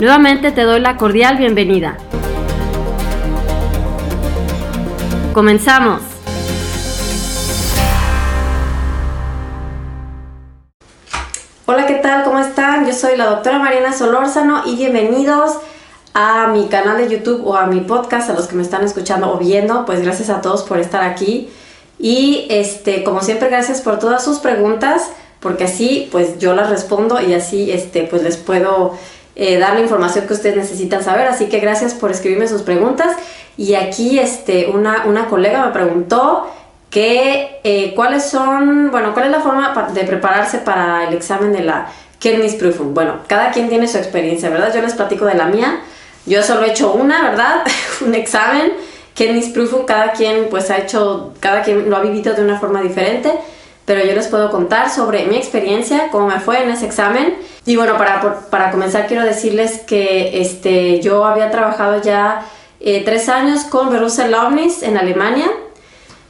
Nuevamente te doy la cordial bienvenida. Comenzamos. Hola, ¿qué tal? ¿Cómo están? Yo soy la doctora Mariana Solórzano y bienvenidos a mi canal de YouTube o a mi podcast, a los que me están escuchando o viendo, pues gracias a todos por estar aquí. Y este, como siempre, gracias por todas sus preguntas, porque así pues yo las respondo y así este, pues les puedo eh, dar la información que ustedes necesitan saber. Así que gracias por escribirme sus preguntas. Y aquí este, una, una colega me preguntó que eh, cuáles son, bueno, cuál es la forma de prepararse para el examen de la Kenntnisprüfung. Bueno, cada quien tiene su experiencia, ¿verdad? Yo les platico de la mía. Yo solo he hecho una, ¿verdad? Un examen. Kenntnisprüfung, cada quien pues ha hecho, cada quien lo ha vivido de una forma diferente pero yo les puedo contar sobre mi experiencia, cómo me fue en ese examen. Y bueno, para, para comenzar quiero decirles que este, yo había trabajado ya eh, tres años con Berusel Omnis en Alemania.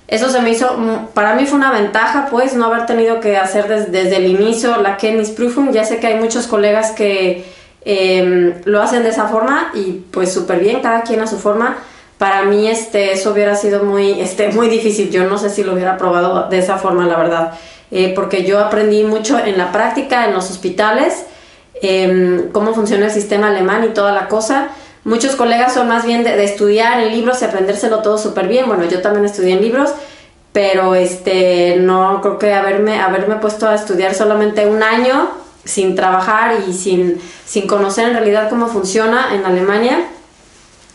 Eso se me hizo, para mí fue una ventaja, pues, no haber tenido que hacer desde el inicio la Kenntnisprüfung. Ya sé que hay muchos colegas que em, lo hacen de esa forma y pues súper bien, cada quien a su forma para mí este, eso hubiera sido muy, este, muy difícil. Yo no sé si lo hubiera probado de esa forma, la verdad. Eh, porque yo aprendí mucho en la práctica, en los hospitales, em, cómo funciona el sistema alemán y toda la cosa. Muchos colegas son más bien de, estudiar en libros y aprendérselo todo súper bien. Bueno, yo también estudié en libros, pero este, no creo que haberme, haberme puesto a estudiar solamente un año sin trabajar y sin, sin conocer en realidad cómo funciona en Alemania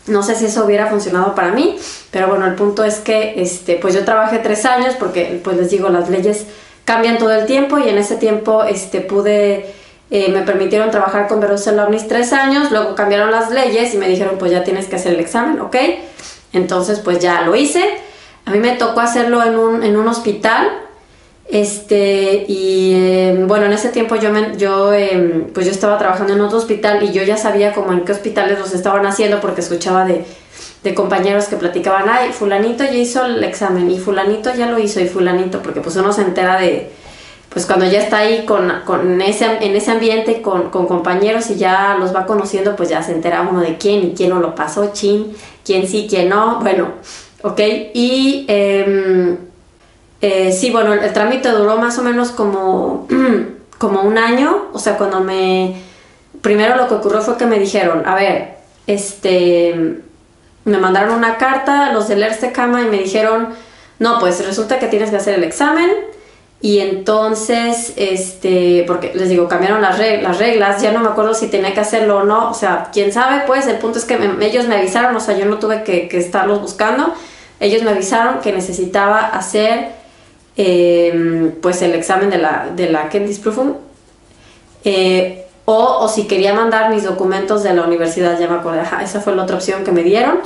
no sé si eso hubiera funcionado para mí, pero bueno, el punto es que este, pues yo trabajé tres años porque, pues les digo, las leyes cambian todo el tiempo y en ese tiempo este, pude, eh, me permitieron trabajar con Verusel Omnis tres años, luego cambiaron las leyes y me dijeron, pues ya tienes que hacer el examen, ¿ok? Entonces, pues ya lo hice. A mí me tocó hacerlo en un, en un hospital este, y em, bueno, en ese tiempo yo, yo, em, pues yo estaba trabajando en otro hospital y yo ya sabía como en qué hospitales los estaban haciendo porque escuchaba de, de compañeros que platicaban, ay, fulanito ya hizo el examen y fulanito ya lo hizo y fulanito, porque pues uno se entera de, pues cuando ya está ahí con, con ese, en ese ambiente con, con, compañeros y ya los va conociendo, pues ya se entera uno de quién y quién no lo pasó, chin, quién sí, quién no, bueno, ok, y... Eh, eh, sí, bueno, el, trámite duró más o menos como, como un año, o sea, cuando me... Primero lo que ocurrió fue que me dijeron, a ver, este, me mandaron una carta los del Erste Cama y me dijeron, no, pues resulta que tienes que hacer el examen y entonces, este, porque les digo, cambiaron las, las reglas, ya no me acuerdo si tenía que hacerlo o no, o sea, quién sabe, pues el punto es que ellos me avisaron, o sea, yo no tuve que estarlos buscando, ellos me avisaron que necesitaba hacer Em, pues el examen de la, de la eh, o, o, si quería mandar mis documentos de la universidad, ya me acordé, esa fue la otra opción que me dieron.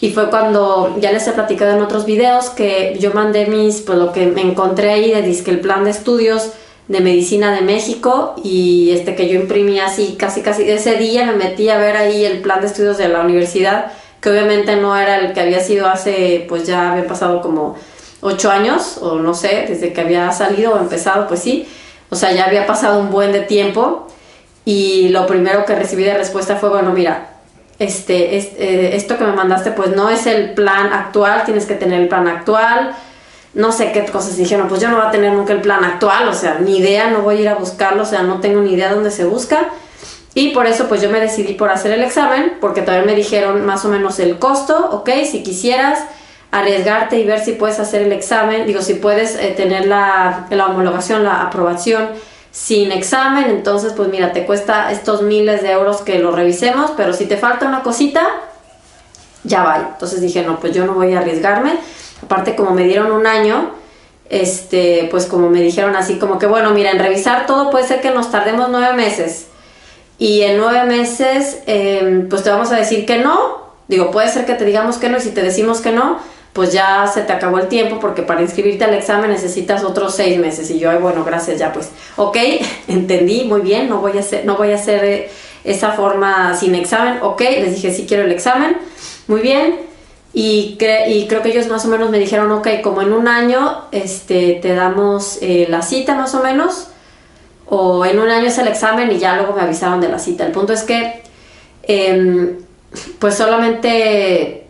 Y fue cuando ya les he platicado en otros videos que yo mandé mis, pues lo que me encontré ahí de disque el plan de estudios de medicina de México y este que yo imprimí así casi casi ese día me metí a ver ahí el plan de estudios de la universidad que obviamente no era el que había sido hace pues ya había pasado como ocho años, o no sé, desde que había salido o empezado, pues sí, o sea, ya había pasado un buen de tiempo y lo primero que recibí de respuesta fue, bueno, mira, este, eh, esto que me mandaste pues no es el plan actual, tienes que tener el plan actual, no sé qué cosas dijeron, pues yo no voy a tener nunca el plan actual, o sea, ni idea, no voy a ir a buscarlo, o sea, no tengo ni idea dónde se busca. Y por eso pues yo me decidí por hacer el examen, porque también me dijeron más o menos el costo, ok, si quisieras arriesgarte y ver si puedes hacer el examen, digo, si puedes eh, tener la, la homologación, la aprobación sin examen, entonces pues mira, te cuesta estos miles de euros que lo revisemos, pero si te falta una cosita, ya va. Entonces dije, no, pues yo no voy a arriesgarme. Aparte, como me dieron un año, este, pues como me dijeron así, como que bueno, mira, en revisar todo puede ser que nos tardemos nueve meses. Y en nueve meses, em, pues te vamos a decir que no. Digo, puede ser que te digamos que no y si te decimos que no, pues ya se te acabó el tiempo porque para inscribirte al examen necesitas otros seis meses. Y yo, ay, bueno, gracias, ya pues, ok, entendí, muy bien, no voy a hacer, no voy a hacer eh, esa forma sin examen, ok, les dije, sí quiero el examen, muy bien. Y, creo que ellos más o menos me dijeron, ok, como en un año este, te damos eh, la cita más o menos, o en un año es el examen y ya luego me avisaron de la cita. El punto es que, em, pues solamente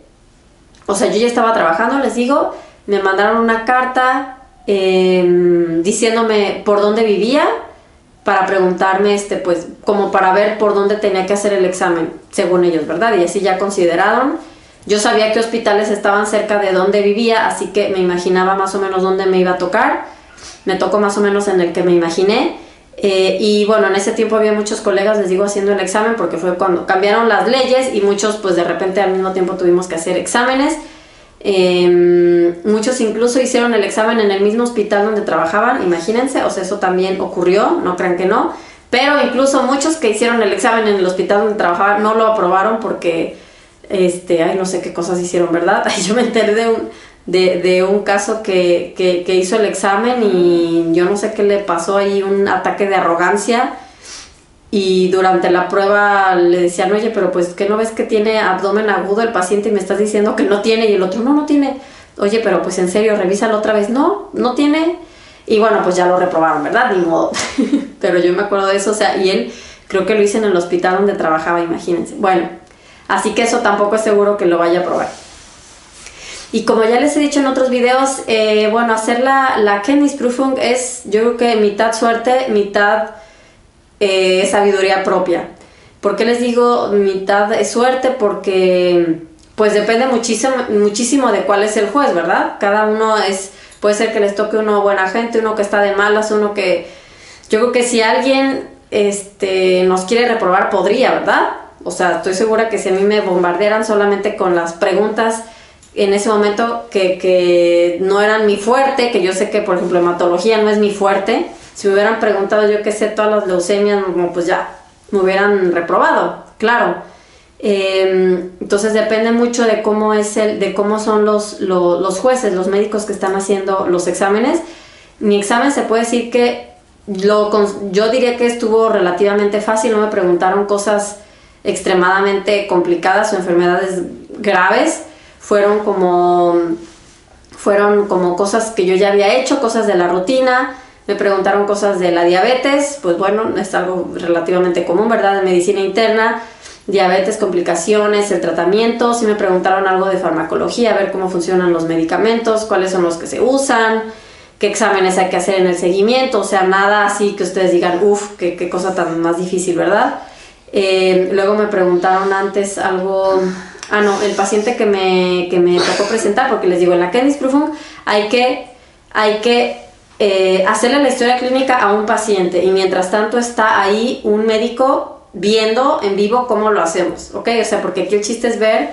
o sea, yo ya estaba trabajando, les digo, me mandaron una carta em, diciéndome por dónde vivía para preguntarme, este, pues, como para ver por dónde tenía que hacer el examen, según ellos, ¿verdad? Y así ya consideraron. Yo sabía que hospitales estaban cerca de donde vivía, así que me imaginaba más o menos dónde me iba a tocar. Me tocó más o menos en el que me imaginé. Eh, y bueno, en ese tiempo había muchos colegas, les digo, haciendo el examen porque fue cuando cambiaron las leyes y muchos pues de repente al mismo tiempo tuvimos que hacer exámenes. Em, muchos incluso hicieron el examen en el mismo hospital donde trabajaban, imagínense, o sea, eso también ocurrió, no crean que no. Pero incluso muchos que hicieron el examen en el hospital donde trabajaban no lo aprobaron porque, este, ay, no sé qué cosas hicieron, ¿verdad? Yo me enteré de un, de, un caso que, que, hizo el examen y yo no sé qué le pasó ahí, un ataque de arrogancia. Y durante la prueba le decían, oye, pero pues que no ves que tiene abdomen agudo el paciente y me estás diciendo que no tiene y el otro, no, no tiene. Oye, pero pues en serio, revísalo otra vez. No, no tiene. Y bueno, pues ya lo reprobaron, ¿verdad? Ni modo. pero yo me acuerdo de eso, o sea, y él creo que lo hice en el hospital donde trabajaba, imagínense. Bueno, así que eso tampoco es seguro que lo vaya a probar. Y como ya les he dicho en otros videos, eh, bueno, hacer la, la Kennisprüfung es, yo creo que mitad suerte, mitad eh, sabiduría propia. ¿Por qué les digo mitad suerte? Porque pues depende muchísimo, muchísimo de cuál es el juez, ¿verdad? Cada uno es, puede ser que les toque uno buena gente, uno que está de malas, uno que... Yo creo que si alguien este, nos quiere reprobar, podría, ¿verdad? O sea, estoy segura que si a mí me bombardearan solamente con las preguntas en ese momento que, que, no eran mi fuerte, que yo sé que por ejemplo hematología no es mi fuerte, si me hubieran preguntado yo qué sé todas las leucemias, pues ya me hubieran reprobado, claro. Em, entonces depende mucho de cómo es el, de cómo son los, los, jueces, los médicos que están haciendo los exámenes. Mi examen se puede decir que lo, yo diría que estuvo relativamente fácil, no me preguntaron cosas extremadamente complicadas o enfermedades graves fueron como fueron como cosas que yo ya había hecho, cosas de la rutina. Me preguntaron cosas de la diabetes, pues bueno, es algo relativamente común, ¿verdad? De medicina interna, diabetes, complicaciones, el tratamiento. Sí me preguntaron algo de farmacología, a ver cómo funcionan los medicamentos, cuáles son los que se usan, qué exámenes hay que hacer en el seguimiento, o sea, nada así que ustedes digan, uff, qué, cosa tan más difícil, ¿verdad? Eh, luego me preguntaron antes algo Ah, no, el paciente que me, que me tocó presentar, porque les digo, en la Kennisprüfung hay que, hay que eh, hacerle la historia clínica a un paciente y mientras tanto está ahí un médico viendo en vivo cómo lo hacemos, ¿ok? O sea, porque aquí el chiste es ver,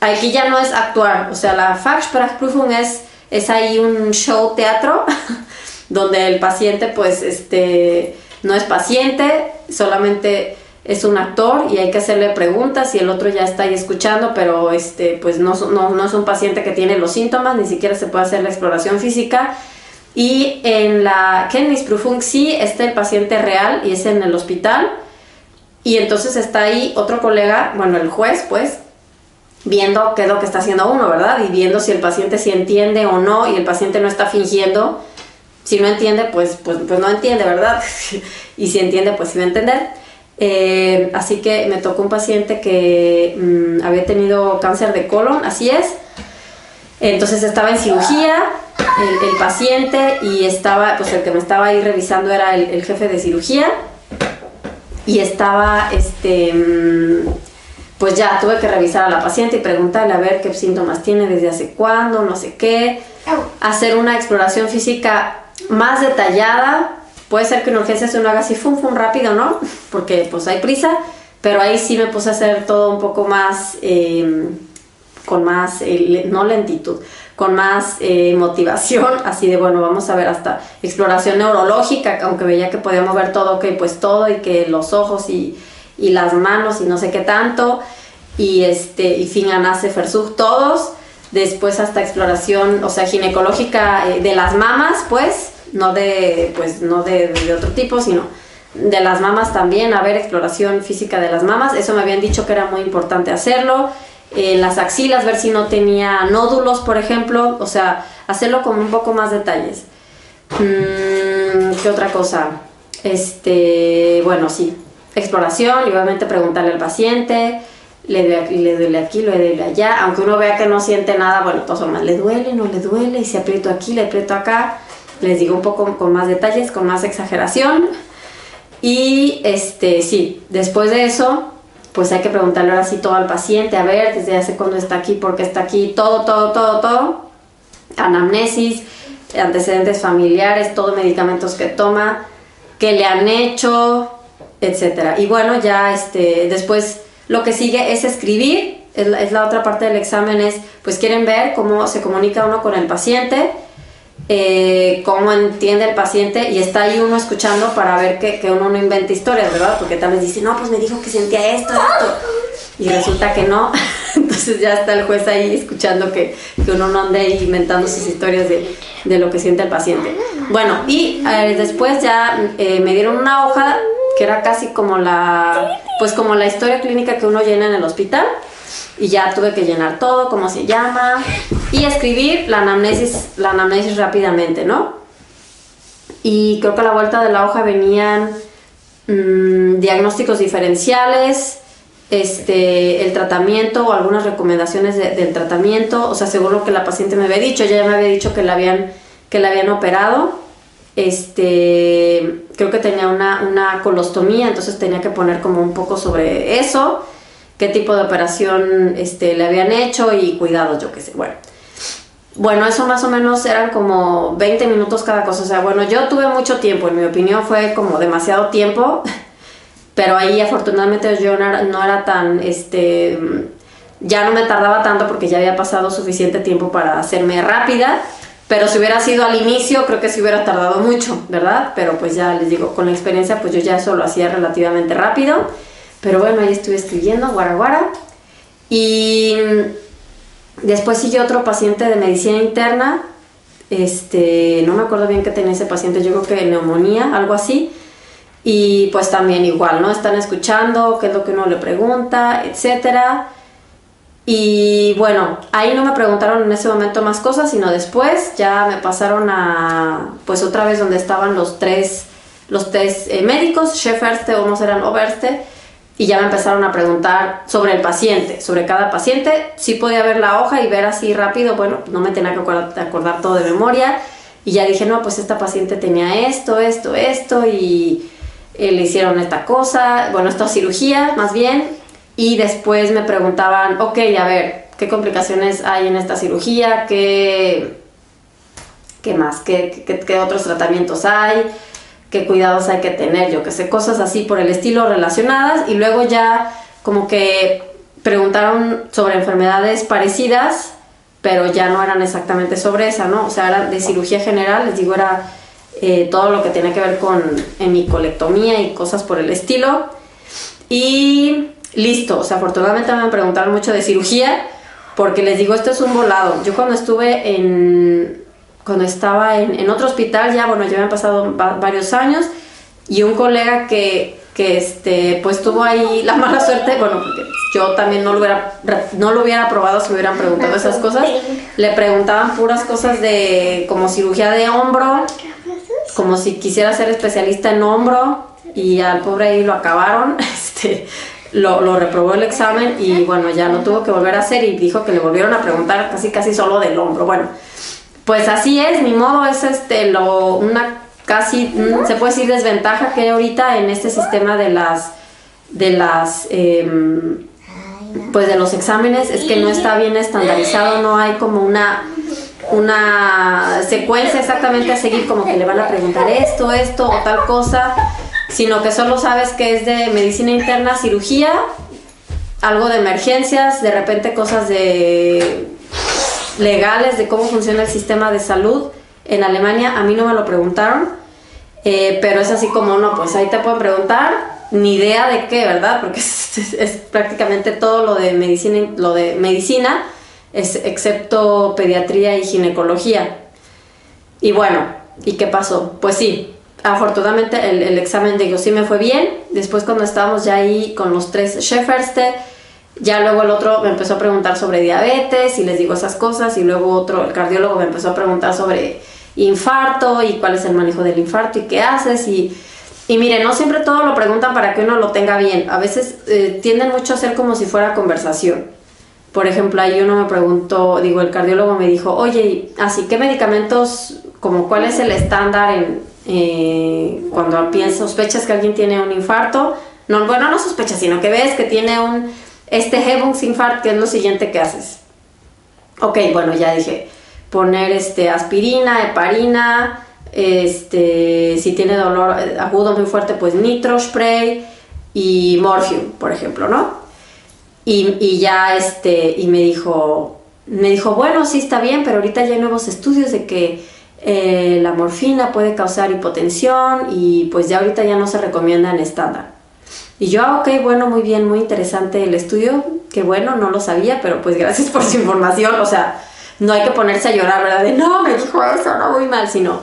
aquí ya no es actuar, o sea, la Fachsprachprüfung es, es ahí un show teatro donde el paciente pues este no es paciente, solamente es un actor y hay que hacerle preguntas y el otro ya está ahí escuchando, pero este, pues no, no, es un paciente que tiene los síntomas, ni siquiera se puede hacer la exploración física. Y en la Kennisprüfung sí está el paciente real y es en el hospital. Y entonces está ahí otro colega, bueno, el juez, pues, viendo qué es lo que está haciendo uno, ¿verdad? Y viendo si el paciente sí entiende o no y el paciente no está fingiendo. Si no entiende, pues, pues, pues no entiende, ¿verdad? y si entiende, pues sí va a entender. Eh, así que me tocó un paciente que mm, había tenido cáncer de colon, así es. Entonces estaba en cirugía el, paciente y estaba, pues el que me estaba ahí revisando era el, jefe de cirugía. y estaba, este, mm, pues ya tuve que revisar a la paciente y preguntarle a ver qué síntomas tiene, desde hace cuándo, no sé qué, hacer una exploración física más detallada. Puede ser que en urgencia se uno haga así, fum, fum, rápido, ¿no? Porque pues hay prisa, pero ahí sí me puse a hacer todo un poco más, em, con más, eh, no lentitud, con más eh, motivación, así de bueno, vamos a ver hasta exploración neurológica, aunque veía que podíamos ver todo, ok, pues todo, y que los ojos y, y las manos y no sé qué tanto, y este, y Finanace Fersug, todos, después hasta exploración, o sea, ginecológica eh, de las mamas, pues, no de, pues, no de, de otro tipo, sino de las mamas también, a ver, exploración física de las mamas, eso me habían dicho que era muy importante hacerlo, en las axilas, ver si no tenía nódulos, por ejemplo, o sea, hacerlo con un poco más detalles. Mm, ¿Qué otra cosa? Este, bueno, sí, exploración, y obviamente preguntarle al paciente, le duele aquí, le duele aquí, le duele allá, aunque uno vea que no siente nada, bueno, todo más, le duele, no le duele, y si aprieto aquí, le aprieto acá, les digo un poco con más detalles, con más exageración. Y este, sí, después de eso, pues hay que preguntarle ahora sí todo al paciente, a ver, desde hace cuándo está aquí, por qué está aquí, todo, todo, todo, todo. Anamnesis, antecedentes familiares, todos medicamentos que toma, qué le han hecho, etcétera. Y bueno, ya este, después lo que sigue es escribir, es la, es la otra parte del examen, es pues quieren ver cómo se comunica uno con el paciente eh, cómo entiende el paciente y está ahí uno escuchando para ver que, que, uno no inventa historias, ¿verdad? Porque tal vez dice, no, pues me dijo que sentía esto, esto. Y resulta que no. Entonces ya está el juez ahí escuchando que, que uno no ande inventando sus historias de, de, lo que siente el paciente. Bueno, y eh, después ya eh, me dieron una hoja que era casi como la, pues como la historia clínica que uno llena en el hospital y ya tuve que llenar todo, cómo se llama y escribir la anamnesis, la anamnesis rápidamente, ¿no? Y creo que a la vuelta de la hoja venían mmm, diagnósticos diferenciales, este, el tratamiento o algunas recomendaciones de, del tratamiento, o sea, según lo que la paciente me había dicho, ella ya me había dicho que la habían, que la habían operado, este, creo que tenía una, una colostomía, entonces tenía que poner como un poco sobre eso, qué tipo de operación este, le habían hecho y cuidados, yo qué sé. Bueno. Bueno, eso más o menos eran como 20 minutos cada cosa. O sea, bueno, yo tuve mucho tiempo, en mi opinión fue como demasiado tiempo, pero ahí afortunadamente yo no era, no era tan, este, ya no me tardaba tanto porque ya había pasado suficiente tiempo para hacerme rápida. Pero si hubiera sido al inicio, creo que sí hubiera tardado mucho, ¿verdad? Pero pues ya les digo, con la experiencia, pues yo ya eso lo hacía relativamente rápido. Pero bueno, ahí estuve escribiendo, guara guara. Y después siguió otro paciente de medicina interna. Este, no me acuerdo bien qué tenía ese paciente, yo creo que neumonía, algo así. Y pues también igual, ¿no? Están escuchando qué es lo que uno le pregunta, etcétera. Y bueno, ahí no me preguntaron en ese momento más cosas, sino después ya me pasaron a, pues otra vez donde estaban los tres, los tres eh, médicos, chef Erste o no serán Oberste, y ya me empezaron a preguntar sobre el paciente, sobre cada paciente. Sí podía ver la hoja y ver así rápido, bueno, no me tenía que acordar, todo de memoria. Y ya dije, no, pues esta paciente tenía esto, esto, esto, y eh, le hicieron esta cosa, bueno, esta cirugía más bien. Y después me preguntaban, ok, a ver, ¿qué complicaciones hay en esta cirugía? ¿Qué, qué más? ¿Qué, qué, qué otros tratamientos hay? Qué cuidados hay que tener, yo que sé, cosas así por el estilo relacionadas y luego ya como que preguntaron sobre enfermedades parecidas, pero ya no eran exactamente sobre esa, ¿no? O sea, era de cirugía general, les digo, era eh, todo lo que tiene que ver con hemicolectomía y cosas por el estilo. Y listo, o sea, afortunadamente me preguntaron mucho de cirugía, porque les digo, esto es un volado. Yo cuando estuve en, cuando estaba en, en, otro hospital, ya bueno, ya me han pasado varios años, y un colega que, que este, pues tuvo ahí la mala suerte, bueno, porque yo también no lo hubiera, no lo hubiera probado si me hubieran preguntado esas cosas, le preguntaban puras cosas de como cirugía de hombro, como si quisiera ser especialista en hombro, y al pobre ahí lo acabaron, este, lo, lo, reprobó el examen y bueno, ya lo tuvo que volver a hacer y dijo que le volvieron a preguntar casi casi solo del hombro. Bueno, pues así es, mi modo es este, lo, una casi, se puede decir, desventaja que hay ahorita en este sistema de las, de las, em, pues de los exámenes, es que no está bien estandarizado, no hay como una, una secuencia exactamente a seguir, como que le van a preguntar esto, esto o tal cosa, sino que solo sabes que es de medicina interna, cirugía, algo de emergencias, de repente cosas de legales de cómo funciona el sistema de salud en Alemania. A mí no me lo preguntaron, eh, pero es así como, no, pues ahí te pueden preguntar, ni idea de qué, ¿verdad? Porque es, prácticamente todo lo de medicina, lo de medicina, es, excepto pediatría y ginecología. Y bueno, ¿y qué pasó? Pues sí, afortunadamente el, examen de sí me fue bien. Después cuando estábamos ya ahí con los tres Shefferste, ya luego el otro me empezó a preguntar sobre diabetes y les digo esas cosas y luego otro, el cardiólogo me empezó a preguntar sobre infarto y cuál es el manejo del infarto y qué haces y, y mire, no siempre todo lo preguntan para que uno lo tenga bien, a veces eh, tienden mucho a ser como si fuera conversación. Por ejemplo, ahí uno me preguntó, digo, el cardiólogo me dijo, oye, así, ¿qué medicamentos, como cuál es el estándar en, eh, cuando piensas, sospechas que alguien tiene un infarto? No, bueno, no sospechas, sino que ves que tiene un este Hebungsinfart, que es lo siguiente que haces. Ok, bueno, ya dije, poner este aspirina, heparina, este, si tiene dolor agudo muy fuerte, pues nitro spray y morphium, por ejemplo, ¿no? Y, ya este, y me dijo, me dijo, bueno, sí está bien, pero ahorita ya hay nuevos estudios de que eh, la morfina puede causar hipotensión y pues ya ahorita ya no se recomienda en estándar. Y yo, ah, ok, bueno, muy bien, muy interesante el estudio, que bueno, no lo sabía, pero pues gracias por su información, o sea, no hay que ponerse a llorar, ¿verdad? De no, me dijo eso, no, muy mal, sino,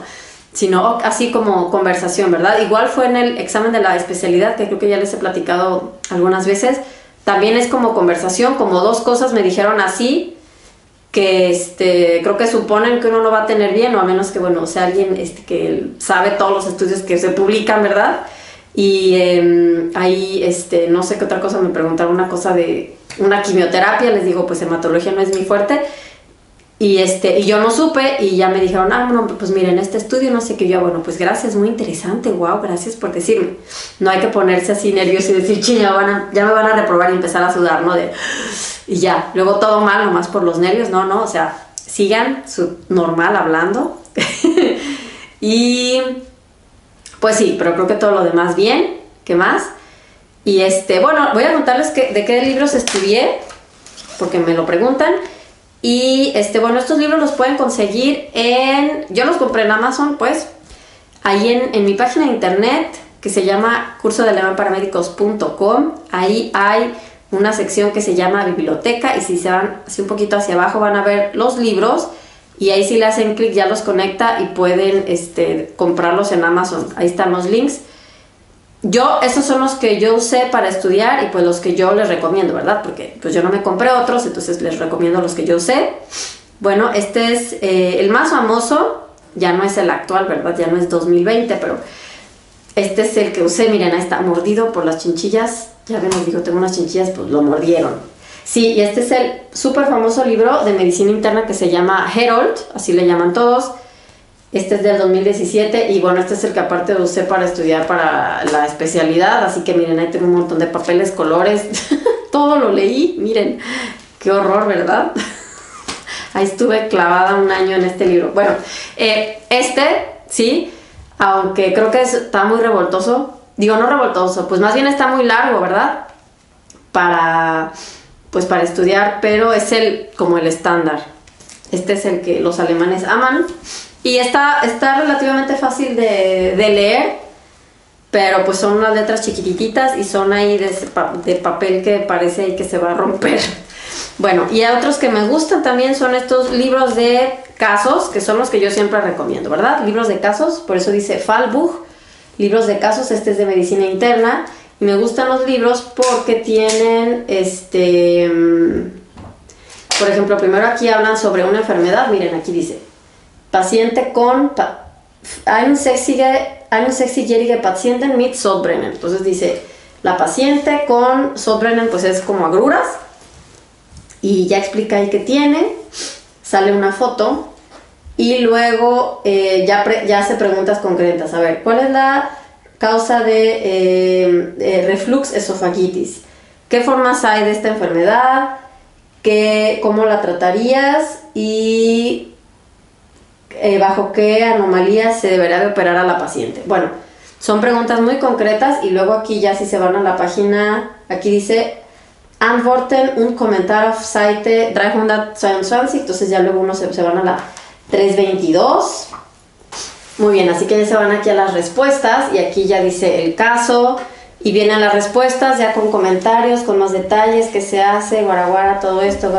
sino así como conversación, ¿verdad? Igual fue en el examen de la especialidad, que creo que ya les he platicado algunas veces, también es como conversación, como dos cosas me dijeron así, que este, creo que suponen que uno no va a tener bien, o a menos que, bueno, sea alguien este, que sabe todos los estudios que se publican, ¿verdad? Y em, ahí, este, no sé qué otra cosa me preguntaron, una cosa de una quimioterapia, les digo, pues hematología no es muy fuerte. Y, este, y yo no supe y ya me dijeron, ah, bueno, pues miren, este estudio, no sé qué, yo, bueno, pues gracias, muy interesante, wow, gracias por decirme. No hay que ponerse así nervioso y decir, ching, ya, ya me van a reprobar y empezar a sudar, ¿no? De, y ya, luego todo mal, nomás por los nervios, no, no, o sea, sigan su normal hablando. y pues sí, pero creo que todo lo demás bien. ¿Qué más? Y este, bueno, voy a contarles de qué libros estudié, porque me lo preguntan. Y este, bueno, estos libros los pueden conseguir en. Yo los compré en Amazon, pues. Ahí en, en mi página de internet, que se llama curso de paramédicos.com. Ahí hay una sección que se llama biblioteca. Y si se van así un poquito hacia abajo, van a ver los libros y ahí si le hacen clic ya los conecta y pueden este, comprarlos en Amazon. Ahí están los links. Yo, esos son los que yo usé para estudiar y pues los que yo les recomiendo, ¿verdad? Porque pues yo no me compré otros, entonces les recomiendo los que yo usé. Bueno, este es eh, el más famoso, ya no es el actual, ¿verdad? Ya no es 2020, pero este es el que usé. Miren, ahí está mordido por las chinchillas. Ya ven, les digo, tengo unas chinchillas, pues lo mordieron. Sí, y este es el súper famoso libro de medicina interna que se llama Herold, así le llaman todos. Este es del 2017 y bueno, este es el que aparte usé para estudiar para la especialidad, así que miren, ahí tengo un montón de papeles, colores, todo lo leí, miren, qué horror, ¿verdad? ahí estuve clavada un año en este libro. Bueno, eh, este, sí, aunque creo que está muy revoltoso, digo no revoltoso, pues más bien está muy largo, ¿verdad? Para pues para estudiar, pero es el como el estándar. Este es el que los alemanes aman y está, está relativamente fácil de, leer, pero pues son unas letras chiquititas y son ahí de, de papel que parece que se va a romper. Bueno, y otros que me gustan también son estos libros de casos, que son los que yo siempre recomiendo, ¿verdad? Libros de casos, por eso dice Fallbuch, libros de casos, este es de medicina interna, me gustan los libros porque tienen, este, mm, por ejemplo, primero aquí hablan sobre una enfermedad, miren, aquí dice, paciente con, einsätzige Patienten mit Sodbrennen. Entonces dice, la paciente con Sodbrennen, pues es como agruras, y ya explica ahí qué tiene, sale una foto, Y luego eh, ya, ya hace preguntas concretas. A ver, ¿cuál es la causa de eh, reflux esofagitis? ¿Qué formas hay de esta enfermedad? ¿Qué, ¿Cómo la tratarías? Y eh, bajo qué anomalías se deberá de operar a la paciente. Bueno, son preguntas muy concretas y luego aquí ya si se van a la página, aquí dice Antworten un comentario auf Seite 322, entonces ya luego uno se, se van a la 322. Muy bien, así que ya se van aquí a las respuestas y aquí ya dice el caso y vienen las respuestas ya con comentarios, con más detalles, qué se hace, guaraguara, todo esto,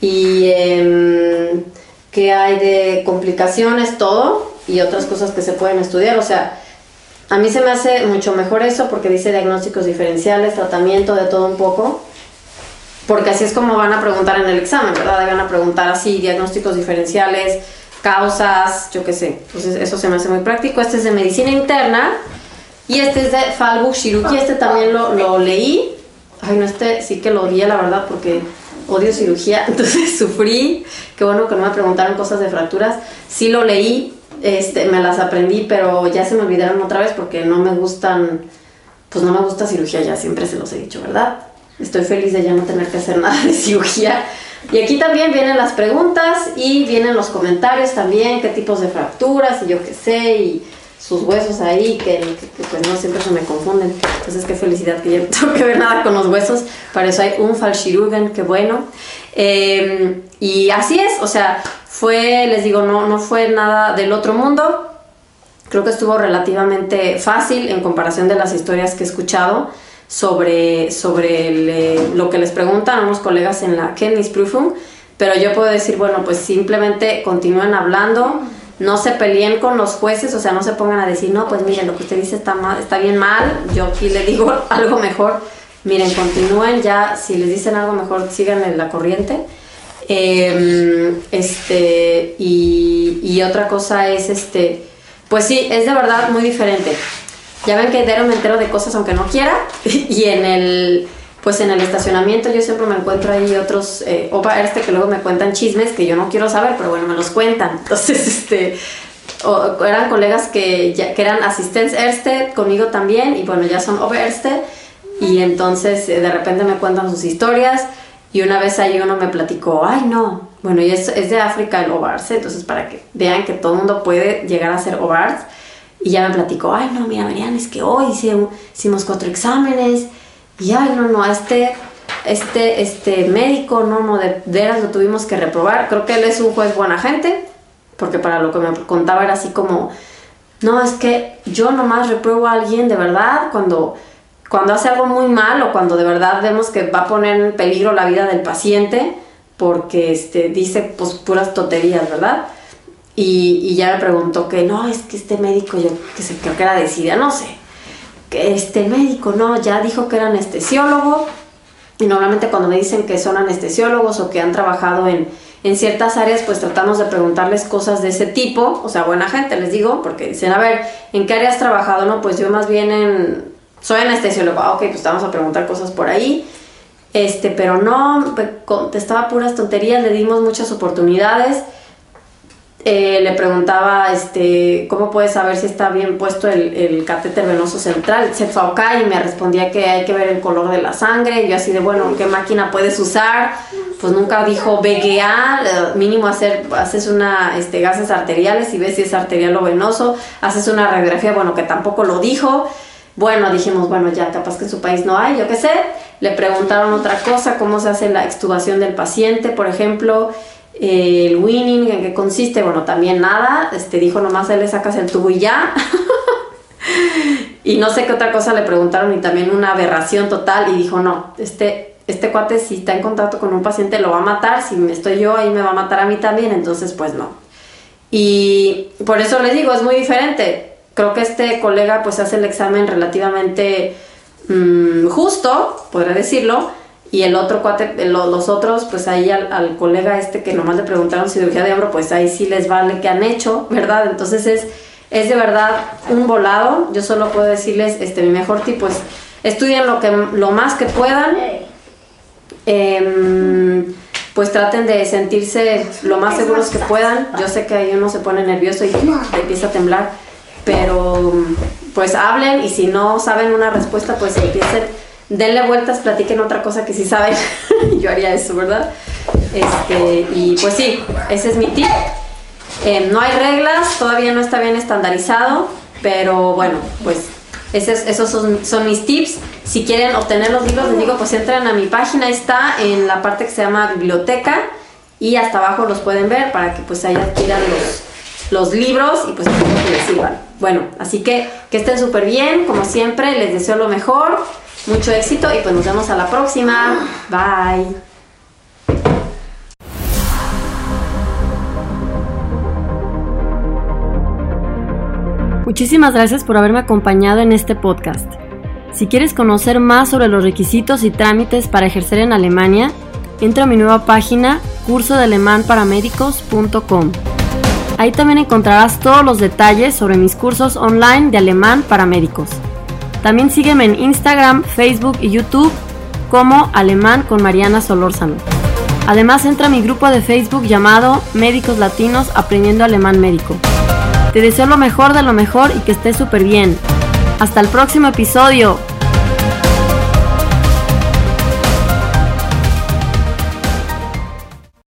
y eh, qué hay de complicaciones, todo y otras cosas que se pueden estudiar. O sea, a mí se me hace mucho mejor eso porque dice diagnósticos diferenciales, tratamiento, de todo un poco. Porque así es como van a preguntar en el examen, ¿verdad? Van a preguntar así, diagnósticos diferenciales, causas, yo qué sé. Entonces eso se me hace muy práctico. Este es de medicina interna y este es de Falbuch Shiruki. Este también lo, lo leí. Ay, no, este sí que lo odié, la verdad, porque odio cirugía, entonces sufrí. Qué bueno que no me preguntaron cosas de fracturas. Sí lo leí, este, me las aprendí, pero ya se me olvidaron otra vez porque no me gustan, pues no me gusta cirugía, ya siempre se los he dicho, ¿verdad? Estoy feliz de ya no tener que hacer nada de cirugía. Y aquí también vienen las preguntas y vienen los comentarios también, qué tipos de fracturas y yo qué sé, y sus huesos ahí, que, pues no siempre se me confunden. Entonces qué felicidad que ya no tengo que ver nada con los huesos. Para eso hay un Falschirugen, qué bueno. Em, y así es, o sea, fue, les digo, no, no fue nada del otro mundo. Creo que estuvo relativamente fácil en comparación de las historias que he escuchado sobre, sobre lo que les preguntan unos colegas en la Kennisprüfung. Pero yo puedo decir, bueno, pues simplemente continúen hablando, no se peleen con los jueces, o sea, no se pongan a decir, no, pues miren, lo que usted dice está, mal, está bien mal, yo aquí le digo algo mejor. Miren, continúen ya, si les dicen algo mejor, sigan en la corriente. Em, este, y, otra cosa es, este, pues sí, es de verdad muy diferente. Ya ven que de me entero de cosas aunque no quiera, y en el, pues en el estacionamiento yo siempre me encuentro ahí otros eh, opa este que luego me cuentan chismes que yo no quiero saber, pero bueno, me los cuentan. Entonces, este, eran colegas que, ya, que eran asistentes Erste conmigo también, y bueno, ya son Erste y entonces eh, de repente me cuentan sus historias y una vez ahí uno me platicó, ay no, bueno, y es, es de África el OVARS, entonces para que vean que todo el mundo puede llegar a ser OVARS. Y ya me platicó, ay no, mira Mariana, es que hoy hicimos cuatro exámenes y ay no, no, este, este, este médico, no, no, de veras lo tuvimos que reprobar. Creo que él es un juez buena gente, porque para lo que me contaba era así como, no, es que yo nomás repruebo a alguien de verdad cuando cuando hace algo muy mal o cuando de verdad vemos que va a poner en peligro la vida del paciente porque este, dice pues puras tonterías, ¿verdad? Y, ya me preguntó que no, es que este médico, yo que sé, creo que era de no sé, que este médico no, ya dijo que era anestesiólogo y normalmente cuando me dicen que son anestesiólogos o que han trabajado en, en ciertas áreas, pues tratamos de preguntarles cosas de ese tipo, o sea, buena gente, les digo, porque dicen, a ver, ¿en qué área has trabajado? No, pues yo más bien en soy anestesiólogo, ah, ok, pues vamos a preguntar cosas por ahí. Este, pero no, contestaba puras tonterías, le dimos muchas oportunidades. Eh, le preguntaba este, cómo puedes saber si está bien puesto el, el catéter venoso central, se y me respondía que hay que ver el color de la sangre. Yo así de, bueno, ¿qué máquina puedes usar? Pues nunca dijo BGA, eh, mínimo hacer, haces una, este, gases arteriales y ves si es arterial o venoso, haces una radiografía, bueno, que tampoco lo dijo. Bueno, dijimos, bueno, ya capaz que en su país no hay, yo qué sé. Le preguntaron otra cosa, cómo se hace la extubación del paciente, por ejemplo, el winning, en qué consiste. Bueno, también nada. Este dijo nomás él le sacas el tubo y ya. y no sé qué otra cosa le preguntaron y también una aberración total y dijo, no, este, este cuate si está en contacto con un paciente lo va a matar, si estoy yo ahí me va a matar a mí también, entonces pues no. Y por eso les digo, es muy diferente creo que este colega pues hace el examen relativamente mm, justo, podría decirlo, y el otro cuate, los otros, pues ahí al, colega este que nomás le preguntaron cirugía de hombro, pues ahí sí les vale que han hecho, ¿verdad? Entonces es, es de verdad un volado, yo solo puedo decirles, este, mi mejor tipo es, estudian lo, que, lo más que puedan, em, pues traten de sentirse lo más seguros que puedan. Yo sé que ahí uno se pone nervioso y empieza a temblar, pero pues hablen y si no saben una respuesta, pues empiecen, denle vueltas, platiquen otra cosa que sí saben. Yo haría eso, ¿verdad? Este, y pues sí, ese es mi tip. Eh, no hay reglas, todavía no está bien estandarizado, pero bueno, pues esos, son, son, mis tips. Si quieren obtener los libros, les digo, pues entren a mi página, está en la parte que se llama biblioteca y hasta abajo los pueden ver para que pues ahí adquieran los, los libros y pues que les sirvan. Bueno, así que que estén súper bien, como siempre, les deseo lo mejor, mucho éxito y pues nos vemos a la próxima. Bye. Muchísimas gracias por haberme acompañado en este podcast. Si quieres conocer más sobre los requisitos y trámites para ejercer en Alemania, entra a mi nueva página cursodealemanparamedicos.com. Ahí también encontrarás todos los detalles sobre mis cursos online de alemán para médicos. También sígueme en Instagram, Facebook y YouTube como Alemán con Mariana Solórzano. Además entra a mi grupo de Facebook llamado Médicos Latinos Aprendiendo Alemán Médico. Te deseo lo mejor de lo mejor y que estés súper bien. Hasta el próximo episodio.